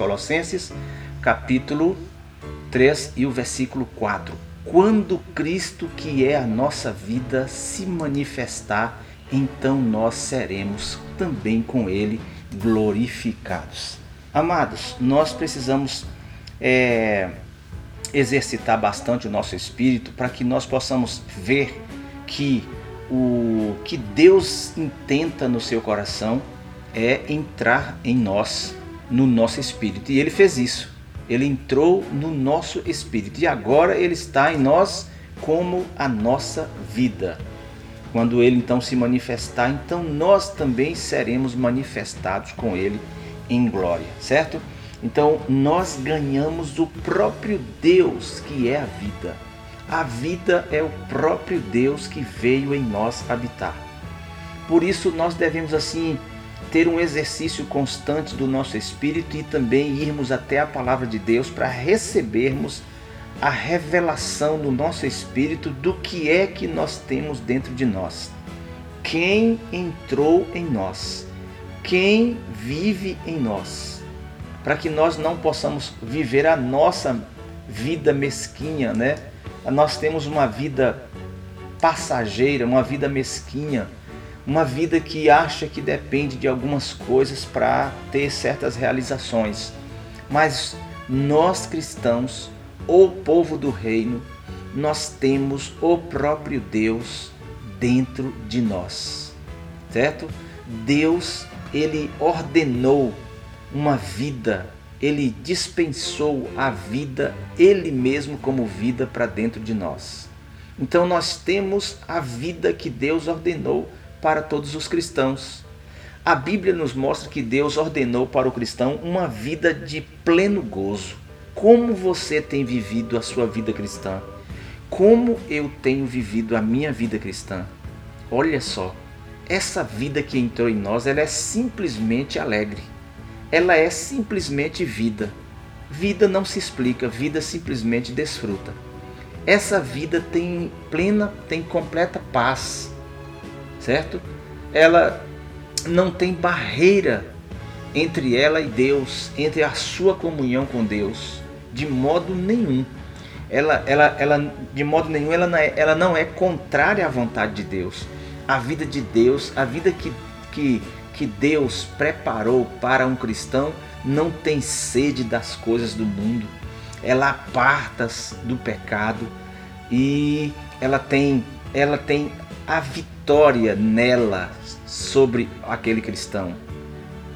Colossenses, capítulo 3 e o versículo 4. Quando Cristo, que é a nossa vida, se manifestar, então nós seremos também com Ele glorificados. Amados, nós precisamos é, exercitar bastante o nosso espírito para que nós possamos ver que o que Deus intenta no seu coração é entrar em nós, no nosso espírito. E ele fez isso. Ele entrou no nosso espírito e agora ele está em nós como a nossa vida. Quando ele então se manifestar, então nós também seremos manifestados com ele em glória, certo? Então nós ganhamos o próprio Deus que é a vida. A vida é o próprio Deus que veio em nós habitar. Por isso nós devemos assim ter um exercício constante do nosso espírito e também irmos até a palavra de Deus para recebermos a revelação do nosso espírito do que é que nós temos dentro de nós. Quem entrou em nós? Quem vive em nós? Para que nós não possamos viver a nossa vida mesquinha, né? nós temos uma vida passageira, uma vida mesquinha, uma vida que acha que depende de algumas coisas para ter certas realizações. Mas nós cristãos, o povo do reino, nós temos o próprio Deus dentro de nós. Certo? Deus, ele ordenou uma vida ele dispensou a vida, ele mesmo como vida para dentro de nós. Então nós temos a vida que Deus ordenou para todos os cristãos. A Bíblia nos mostra que Deus ordenou para o cristão uma vida de pleno gozo. Como você tem vivido a sua vida cristã? Como eu tenho vivido a minha vida cristã? Olha só, essa vida que entrou em nós, ela é simplesmente alegre ela é simplesmente vida. Vida não se explica, vida simplesmente desfruta. Essa vida tem plena, tem completa paz, certo? Ela não tem barreira entre ela e Deus, entre a sua comunhão com Deus, de modo nenhum. Ela, ela, ela de modo nenhum, ela não, é, ela não é contrária à vontade de Deus. A vida de Deus, a vida que, que que Deus preparou para um cristão não tem sede das coisas do mundo. Ela aparta do pecado e ela tem, ela tem a vitória nela sobre aquele cristão.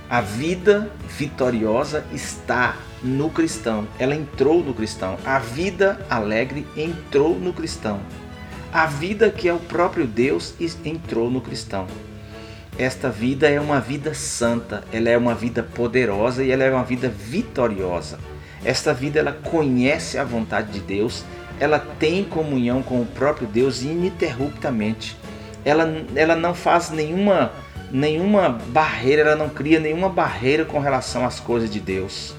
A vida vitoriosa está no cristão. Ela entrou no cristão. A vida alegre entrou no cristão. A vida que é o próprio Deus entrou no cristão. Esta vida é uma vida santa, ela é uma vida poderosa e ela é uma vida vitoriosa. Esta vida ela conhece a vontade de Deus, ela tem comunhão com o próprio Deus ininterruptamente. Ela, ela não faz nenhuma nenhuma barreira, ela não cria nenhuma barreira com relação às coisas de Deus.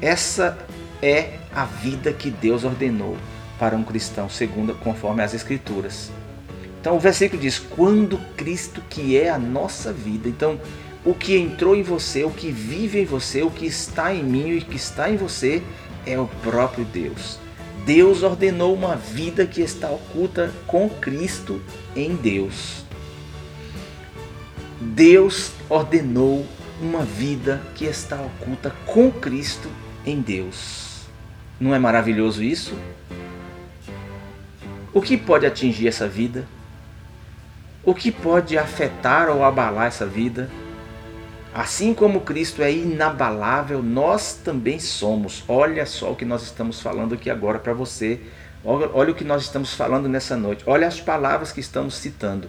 Essa é a vida que Deus ordenou para um cristão, segundo conforme as escrituras. Então o versículo diz: quando Cristo, que é a nossa vida. Então, o que entrou em você, o que vive em você, o que está em mim e que está em você é o próprio Deus. Deus ordenou uma vida que está oculta com Cristo em Deus. Deus ordenou uma vida que está oculta com Cristo em Deus. Não é maravilhoso isso? O que pode atingir essa vida? O que pode afetar ou abalar essa vida? Assim como Cristo é inabalável, nós também somos. Olha só o que nós estamos falando aqui agora para você. Olha, olha, o que nós estamos falando nessa noite. Olha as palavras que estamos citando.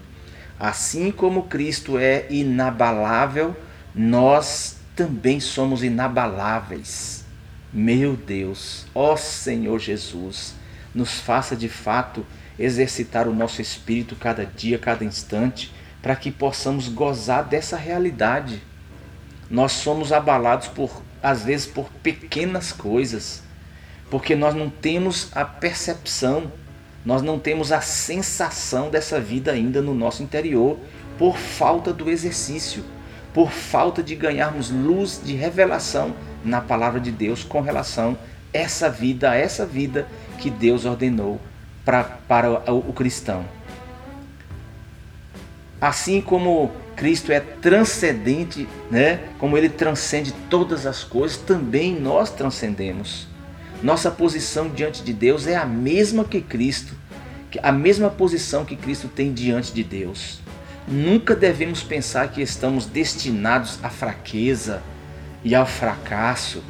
Assim como Cristo é inabalável, nós também somos inabaláveis. Meu Deus, ó Senhor Jesus, nos faça de fato exercitar o nosso espírito cada dia, cada instante, para que possamos gozar dessa realidade. Nós somos abalados por às vezes por pequenas coisas, porque nós não temos a percepção, nós não temos a sensação dessa vida ainda no nosso interior, por falta do exercício, por falta de ganharmos luz de revelação na palavra de Deus com relação a essa vida, a essa vida que Deus ordenou pra, para o, o cristão. Assim como Cristo é transcendente, né? Como ele transcende todas as coisas, também nós transcendemos. Nossa posição diante de Deus é a mesma que Cristo, a mesma posição que Cristo tem diante de Deus. Nunca devemos pensar que estamos destinados à fraqueza e ao fracasso.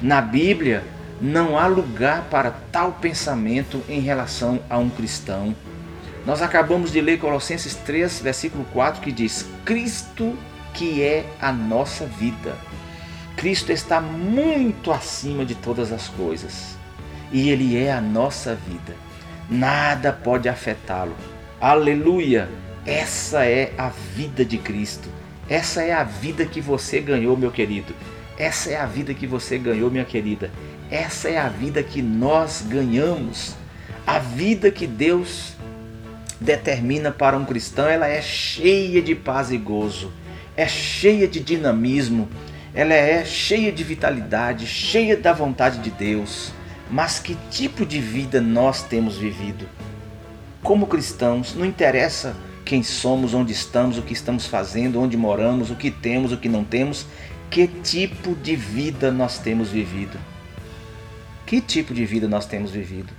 Na Bíblia, não há lugar para tal pensamento em relação a um cristão. Nós acabamos de ler Colossenses 3, versículo 4, que diz: Cristo que é a nossa vida. Cristo está muito acima de todas as coisas e Ele é a nossa vida. Nada pode afetá-lo. Aleluia! Essa é a vida de Cristo. Essa é a vida que você ganhou, meu querido. Essa é a vida que você ganhou, minha querida. Essa é a vida que nós ganhamos. A vida que Deus determina para um cristão, ela é cheia de paz e gozo, é cheia de dinamismo, ela é cheia de vitalidade, cheia da vontade de Deus. Mas que tipo de vida nós temos vivido? Como cristãos, não interessa quem somos, onde estamos, o que estamos fazendo, onde moramos, o que temos, o que não temos, que tipo de vida nós temos vivido? Que tipo de vida nós temos vivido?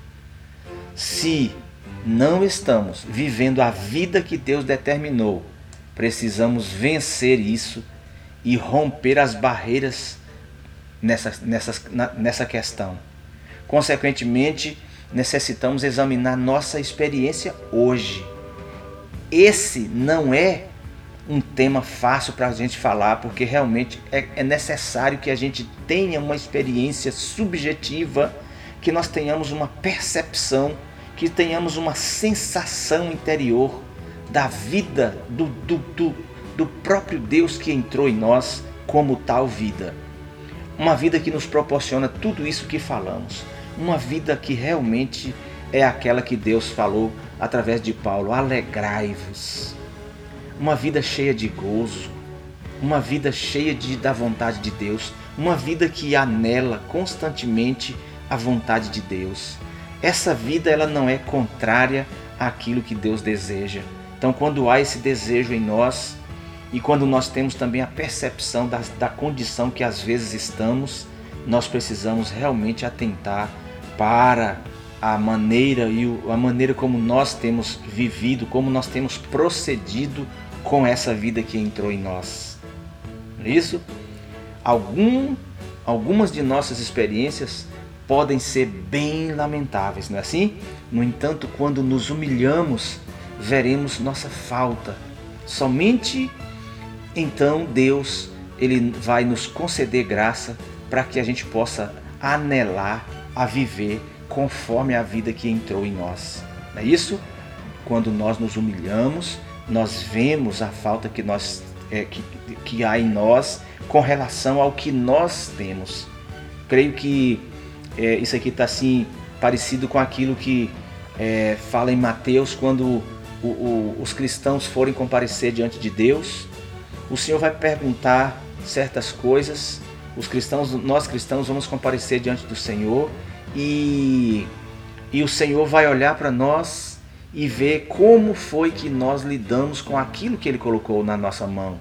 Se não estamos vivendo a vida que Deus determinou, precisamos vencer isso e romper as barreiras nessa, nessa, nessa questão. Consequentemente, necessitamos examinar nossa experiência hoje. Esse não é um tema fácil para a gente falar, porque realmente é, é necessário que a gente tenha uma experiência subjetiva, que nós tenhamos uma percepção, que tenhamos uma sensação interior da vida, do, do, do, do próprio Deus que entrou em nós como tal vida. Uma vida que nos proporciona tudo isso que falamos. Uma vida que realmente é aquela que Deus falou através de Paulo: alegrai-vos. Uma vida cheia de gozo, uma vida cheia de, da vontade de Deus, uma vida que anela constantemente a vontade de Deus. Essa vida ela não é contrária àquilo que Deus deseja. Então, quando há esse desejo em nós, e quando nós temos também a percepção da, da condição que às vezes estamos, nós precisamos realmente atentar para a maneira e a maneira como nós temos vivido, como nós temos procedido com essa vida que entrou em nós. É isso? Algum, algumas de nossas experiências podem ser bem lamentáveis, não é assim? No entanto, quando nos humilhamos, veremos nossa falta. Somente então Deus ele vai nos conceder graça para que a gente possa anelar a viver conforme a vida que entrou em nós. Não é isso? Quando nós nos humilhamos, nós vemos a falta que, nós, é, que, que há em nós com relação ao que nós temos. Creio que é, isso aqui está assim parecido com aquilo que é, fala em Mateus quando o, o, os cristãos forem comparecer diante de Deus o Senhor vai perguntar certas coisas. Os cristãos, nós cristãos, vamos comparecer diante do Senhor e, e o Senhor vai olhar para nós e ver como foi que nós lidamos com aquilo que Ele colocou na nossa mão.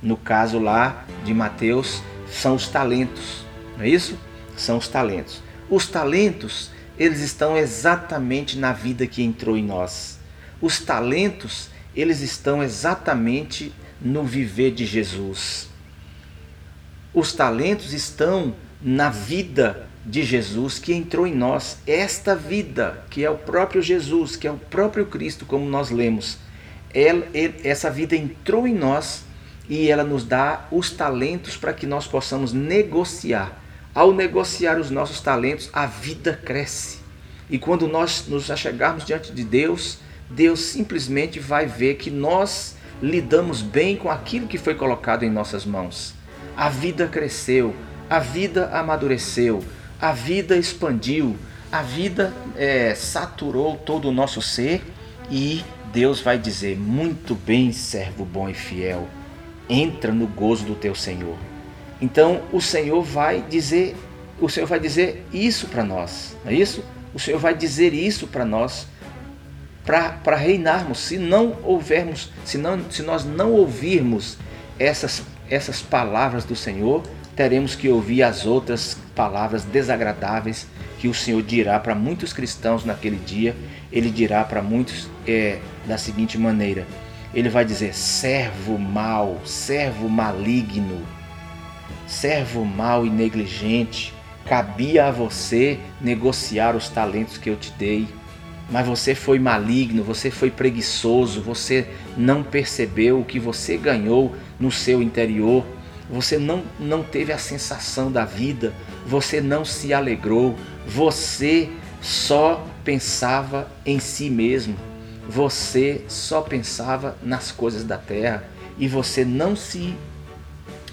No caso lá de Mateus, são os talentos, não é isso? São os talentos. Os talentos, eles estão exatamente na vida que entrou em nós. Os talentos, eles estão exatamente no viver de Jesus. Os talentos estão na vida de Jesus que entrou em nós. Esta vida, que é o próprio Jesus, que é o próprio Cristo, como nós lemos, ela, essa vida entrou em nós e ela nos dá os talentos para que nós possamos negociar. Ao negociar os nossos talentos, a vida cresce. E quando nós nos achegarmos diante de Deus, Deus simplesmente vai ver que nós lidamos bem com aquilo que foi colocado em nossas mãos. A vida cresceu, a vida amadureceu, a vida expandiu, a vida é, saturou todo o nosso ser e Deus vai dizer: Muito bem, servo bom e fiel, entra no gozo do teu Senhor. Então o Senhor vai dizer, o Senhor vai dizer isso para nós, não é isso? O Senhor vai dizer isso para nós para reinarmos. Se não houvermos, se, não, se nós não ouvirmos essas, essas palavras do Senhor, teremos que ouvir as outras palavras desagradáveis que o Senhor dirá para muitos cristãos naquele dia. Ele dirá para muitos é, da seguinte maneira: Ele vai dizer, servo mau, servo maligno, servo mau e negligente, cabia a você negociar os talentos que eu te dei. Mas você foi maligno, você foi preguiçoso, você não percebeu o que você ganhou no seu interior, você não, não teve a sensação da vida, você não se alegrou, você só pensava em si mesmo, você só pensava nas coisas da terra e você não se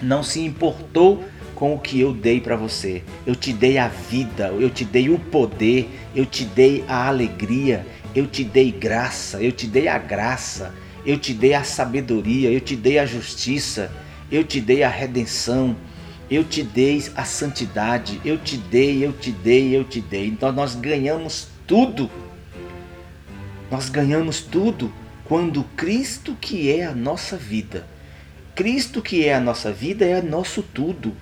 não se importou com o que eu dei para você. Eu te dei a vida, eu te dei o poder, eu te dei a alegria, eu te dei graça, eu te dei a graça, eu te dei a sabedoria, eu te dei a justiça, eu te dei a redenção, eu te dei a santidade, eu te dei, eu te dei, eu te dei. Então nós ganhamos tudo. Nós ganhamos tudo quando Cristo, que é a nossa vida, Cristo, que é a nossa vida, é nosso tudo.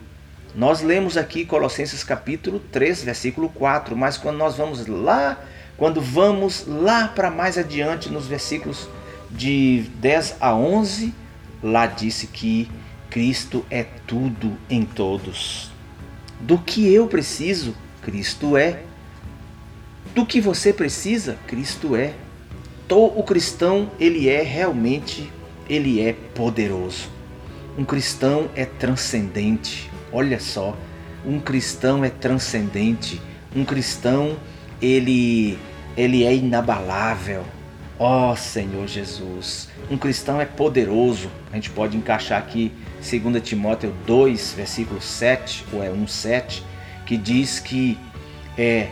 Nós lemos aqui Colossenses capítulo 3, versículo 4, mas quando nós vamos lá, quando vamos lá para mais adiante nos versículos de 10 a 11, lá disse que Cristo é tudo em todos. Do que eu preciso, Cristo é. Do que você precisa, Cristo é. O cristão, ele é realmente, ele é poderoso. Um cristão é transcendente. Olha só, um cristão é transcendente, um cristão ele ele é inabalável. Ó oh, Senhor Jesus, um cristão é poderoso. A gente pode encaixar aqui 2 Timóteo 2, versículo 7, ou é 1, 7, que diz que é,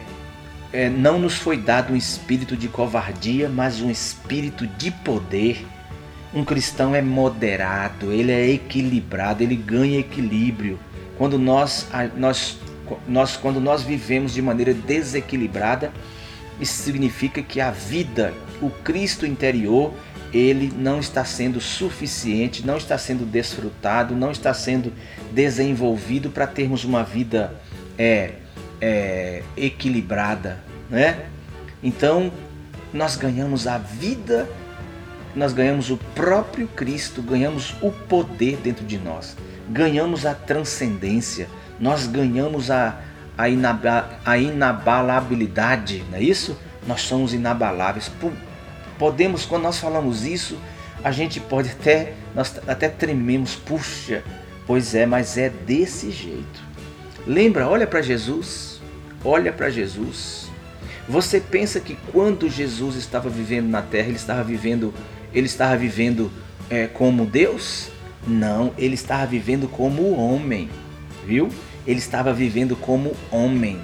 é, não nos foi dado um espírito de covardia, mas um espírito de poder. Um cristão é moderado, ele é equilibrado, ele ganha equilíbrio. Quando nós, nós, nós, quando nós vivemos de maneira desequilibrada, isso significa que a vida, o Cristo interior, ele não está sendo suficiente, não está sendo desfrutado, não está sendo desenvolvido para termos uma vida é, é, equilibrada, né? Então nós ganhamos a vida, nós ganhamos o próprio Cristo, ganhamos o poder dentro de nós ganhamos a transcendência, nós ganhamos a, a, inaba, a inabalabilidade, não é isso? Nós somos inabaláveis. Podemos, quando nós falamos isso, a gente pode até, nós até trememos, puxa, pois é, mas é desse jeito. Lembra, olha para Jesus, olha para Jesus. Você pensa que quando Jesus estava vivendo na terra, ele estava vivendo, ele estava vivendo é, como Deus? Não, ele estava vivendo como homem, viu? Ele estava vivendo como homem.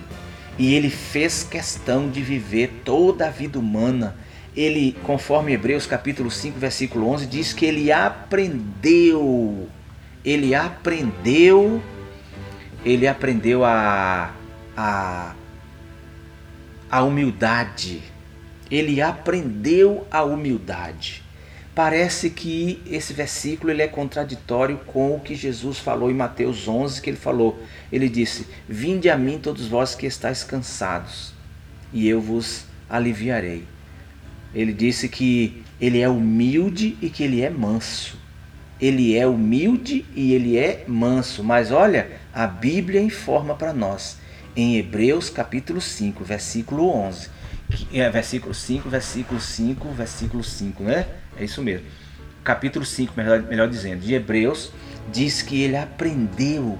E ele fez questão de viver toda a vida humana. Ele, conforme Hebreus capítulo 5, versículo 11, diz que ele aprendeu. Ele aprendeu ele aprendeu a, a, a humildade. Ele aprendeu a humildade. Parece que esse versículo ele é contraditório com o que Jesus falou em Mateus 11, que ele falou. Ele disse: Vinde a mim todos vós que estáis cansados, e eu vos aliviarei. Ele disse que ele é humilde e que ele é manso. Ele é humilde e ele é manso. Mas olha, a Bíblia informa para nós em Hebreus capítulo 5, versículo 11. É, versículo 5, versículo 5, versículo 5, né? É isso mesmo. Capítulo 5, melhor, melhor dizendo, de Hebreus, diz que ele aprendeu,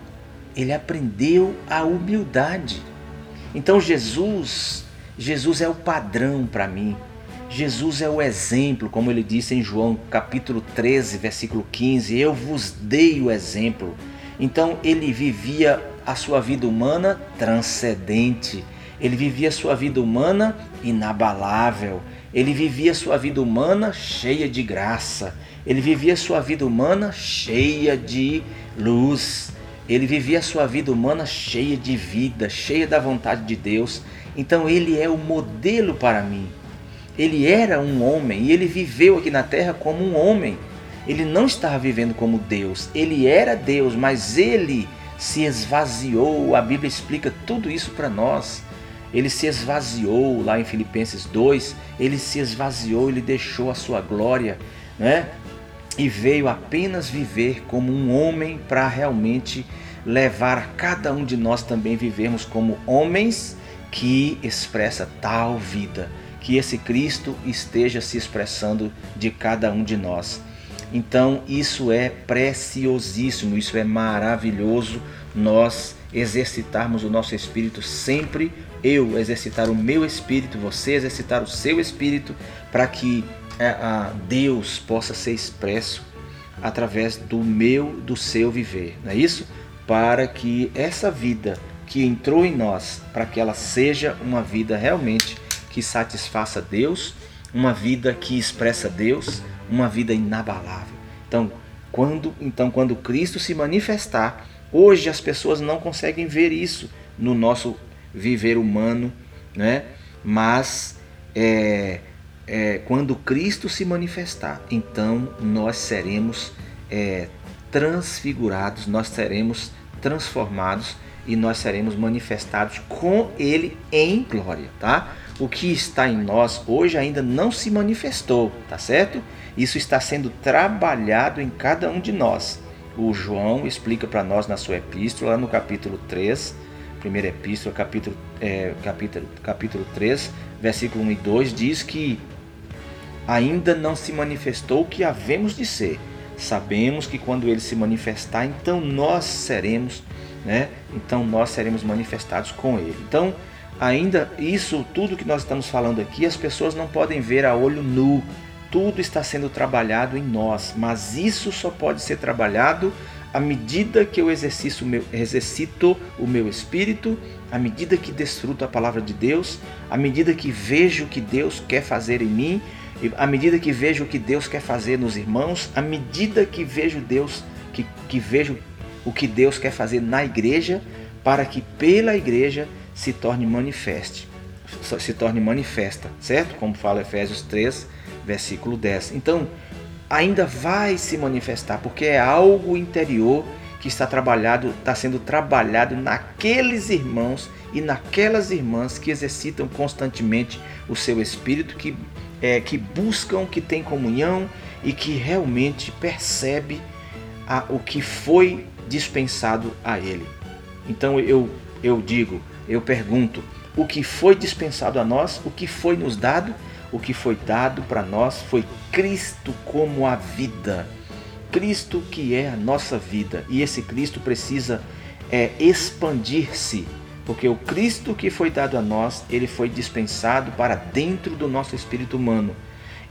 ele aprendeu a humildade. Então Jesus, Jesus é o padrão para mim. Jesus é o exemplo, como ele disse em João capítulo 13, versículo 15, eu vos dei o exemplo. Então ele vivia a sua vida humana transcendente. Ele vivia sua vida humana inabalável. Ele vivia sua vida humana cheia de graça. Ele vivia sua vida humana cheia de luz. Ele vivia sua vida humana cheia de vida, cheia da vontade de Deus. Então ele é o modelo para mim. Ele era um homem e ele viveu aqui na terra como um homem. Ele não estava vivendo como Deus. Ele era Deus, mas ele se esvaziou. A Bíblia explica tudo isso para nós. Ele se esvaziou lá em Filipenses 2, ele se esvaziou, ele deixou a sua glória, né? E veio apenas viver como um homem para realmente levar cada um de nós também vivermos como homens que expressa tal vida, que esse Cristo esteja se expressando de cada um de nós. Então, isso é preciosíssimo, isso é maravilhoso nós exercitarmos o nosso espírito sempre, eu exercitar o meu espírito, você exercitar o seu espírito, para que é, Deus possa ser expresso através do meu, do seu viver, não é isso? Para que essa vida que entrou em nós, para que ela seja uma vida realmente que satisfaça Deus, uma vida que expressa Deus, uma vida inabalável. Então, quando, então, quando Cristo se manifestar, Hoje as pessoas não conseguem ver isso no nosso viver humano, né? mas é, é, quando Cristo se manifestar, então nós seremos é, transfigurados, nós seremos transformados e nós seremos manifestados com Ele em glória, tá? O que está em nós hoje ainda não se manifestou, tá certo? Isso está sendo trabalhado em cada um de nós o João explica para nós na sua epístola, no capítulo 3, primeira epístola, capítulo, é, capítulo, capítulo 3, versículo 1 e 2, diz que ainda não se manifestou o que havemos de ser. Sabemos que quando ele se manifestar, então nós seremos, né? Então nós seremos manifestados com ele. Então, ainda isso tudo que nós estamos falando aqui, as pessoas não podem ver a olho nu, tudo está sendo trabalhado em nós, mas isso só pode ser trabalhado à medida que eu exercito o meu, exercito o meu espírito, à medida que desfruto a palavra de Deus, à medida que vejo o que Deus quer fazer em mim, à medida que vejo o que Deus quer fazer nos irmãos, à medida que vejo Deus, que, que vejo o que Deus quer fazer na igreja, para que pela igreja se torne manifeste, se torne manifesta, certo? Como fala Efésios 3, versículo 10. Então, ainda vai se manifestar, porque é algo interior que está trabalhado, está sendo trabalhado naqueles irmãos e naquelas irmãs que exercitam constantemente o seu espírito, que, é, que buscam, que têm comunhão e que realmente percebe a, o que foi dispensado a ele. Então eu, eu digo, eu pergunto, o que foi dispensado a nós, o que foi nos dado o que foi dado para nós foi Cristo como a vida. Cristo que é a nossa vida. E esse Cristo precisa é, expandir-se, porque o Cristo que foi dado a nós, ele foi dispensado para dentro do nosso espírito humano.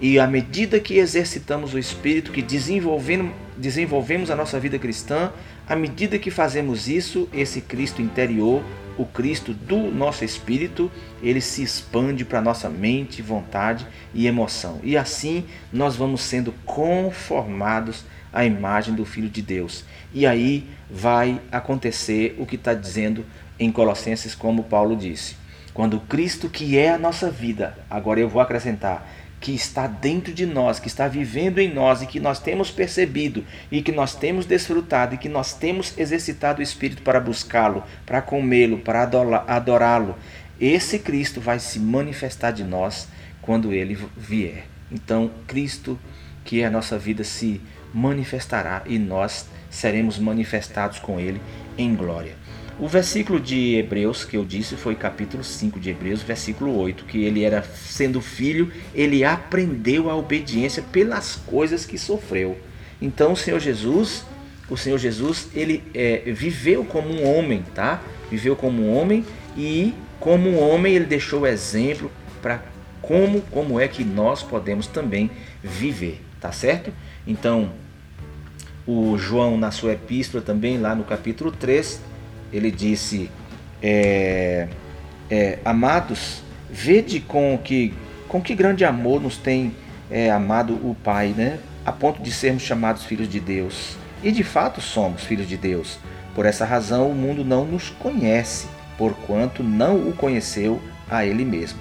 E à medida que exercitamos o espírito, que desenvolvemos, desenvolvemos a nossa vida cristã, à medida que fazemos isso, esse Cristo interior o Cristo do nosso espírito, ele se expande para nossa mente, vontade e emoção. E assim nós vamos sendo conformados à imagem do Filho de Deus. E aí vai acontecer o que está dizendo em Colossenses, como Paulo disse. Quando Cristo, que é a nossa vida, agora eu vou acrescentar, que está dentro de nós, que está vivendo em nós e que nós temos percebido e que nós temos desfrutado e que nós temos exercitado o Espírito para buscá-lo, para comê-lo, para adorá-lo. Esse Cristo vai se manifestar de nós quando ele vier. Então, Cristo, que é a nossa vida, se manifestará e nós seremos manifestados com ele em glória. O versículo de Hebreus que eu disse foi capítulo 5 de Hebreus, versículo 8, que ele era sendo filho, ele aprendeu a obediência pelas coisas que sofreu. Então o Senhor Jesus, o Senhor Jesus, ele é, viveu como um homem, tá? Viveu como um homem e como um homem ele deixou o exemplo para como como é que nós podemos também viver, tá certo? Então, o João na sua epístola também lá no capítulo 3, ele disse: é, é, Amados, vede com que, com que grande amor nos tem é, amado o Pai, né? a ponto de sermos chamados filhos de Deus. E de fato somos filhos de Deus. Por essa razão, o mundo não nos conhece, porquanto não o conheceu a ele mesmo.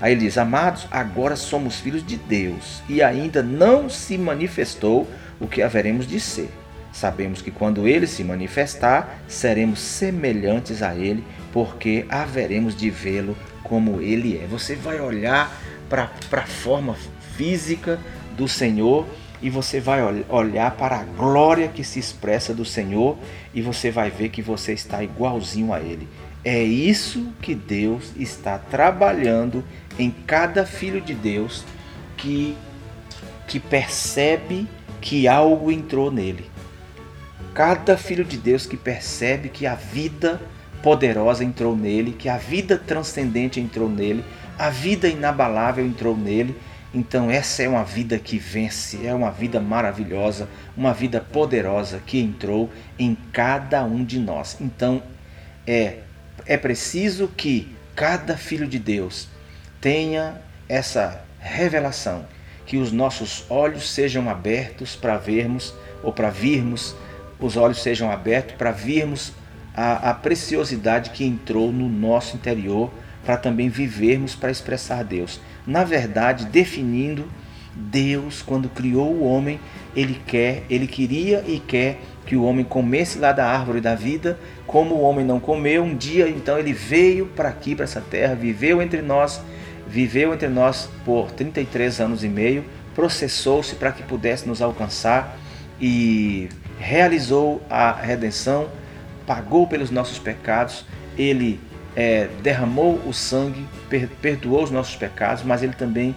Aí ele diz: Amados, agora somos filhos de Deus, e ainda não se manifestou o que haveremos de ser. Sabemos que quando ele se manifestar, seremos semelhantes a ele, porque haveremos de vê-lo como ele é. Você vai olhar para a forma física do Senhor e você vai olhar para a glória que se expressa do Senhor e você vai ver que você está igualzinho a Ele. É isso que Deus está trabalhando em cada filho de Deus que, que percebe que algo entrou nele. Cada filho de Deus que percebe que a vida poderosa entrou nele, que a vida transcendente entrou nele, a vida inabalável entrou nele então, essa é uma vida que vence, é uma vida maravilhosa, uma vida poderosa que entrou em cada um de nós. Então, é, é preciso que cada filho de Deus tenha essa revelação, que os nossos olhos sejam abertos para vermos, ou para virmos, os olhos sejam abertos para virmos a, a preciosidade que entrou no nosso interior, para também vivermos para expressar Deus. Na verdade, definindo Deus quando criou o homem, ele quer, ele queria e quer que o homem comesse lá da árvore da vida, como o homem não comeu, um dia então ele veio para aqui, para essa terra, viveu entre nós, viveu entre nós por 33 anos e meio, processou-se para que pudesse nos alcançar e realizou a redenção, pagou pelos nossos pecados, ele é, derramou o sangue, per, perdoou os nossos pecados, mas ele também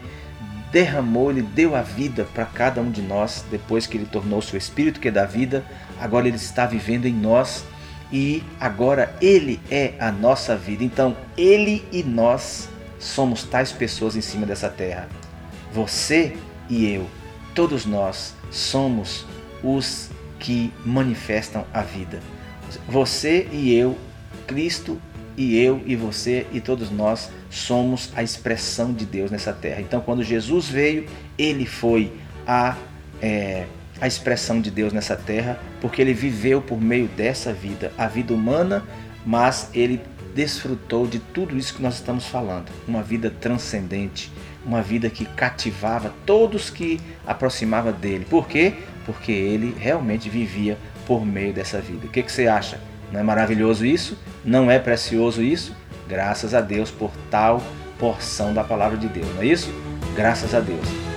derramou, ele deu a vida para cada um de nós, depois que ele tornou seu Espírito que é da vida, agora ele está vivendo em nós e agora ele é a nossa vida. Então, ele e nós somos tais pessoas em cima dessa terra. Você e eu, todos nós somos os que manifestam a vida. Você e eu, Cristo e eu e você e todos nós somos a expressão de Deus nessa terra. Então, quando Jesus veio, ele foi a, é, a expressão de Deus nessa terra, porque ele viveu por meio dessa vida, a vida humana, mas ele desfrutou de tudo isso que nós estamos falando. Uma vida transcendente, uma vida que cativava todos que aproximava dele. Por quê? Porque ele realmente vivia por meio dessa vida. O que, que você acha? Não é maravilhoso isso? Não é precioso isso? Graças a Deus por tal porção da palavra de Deus, não é isso? Graças a Deus.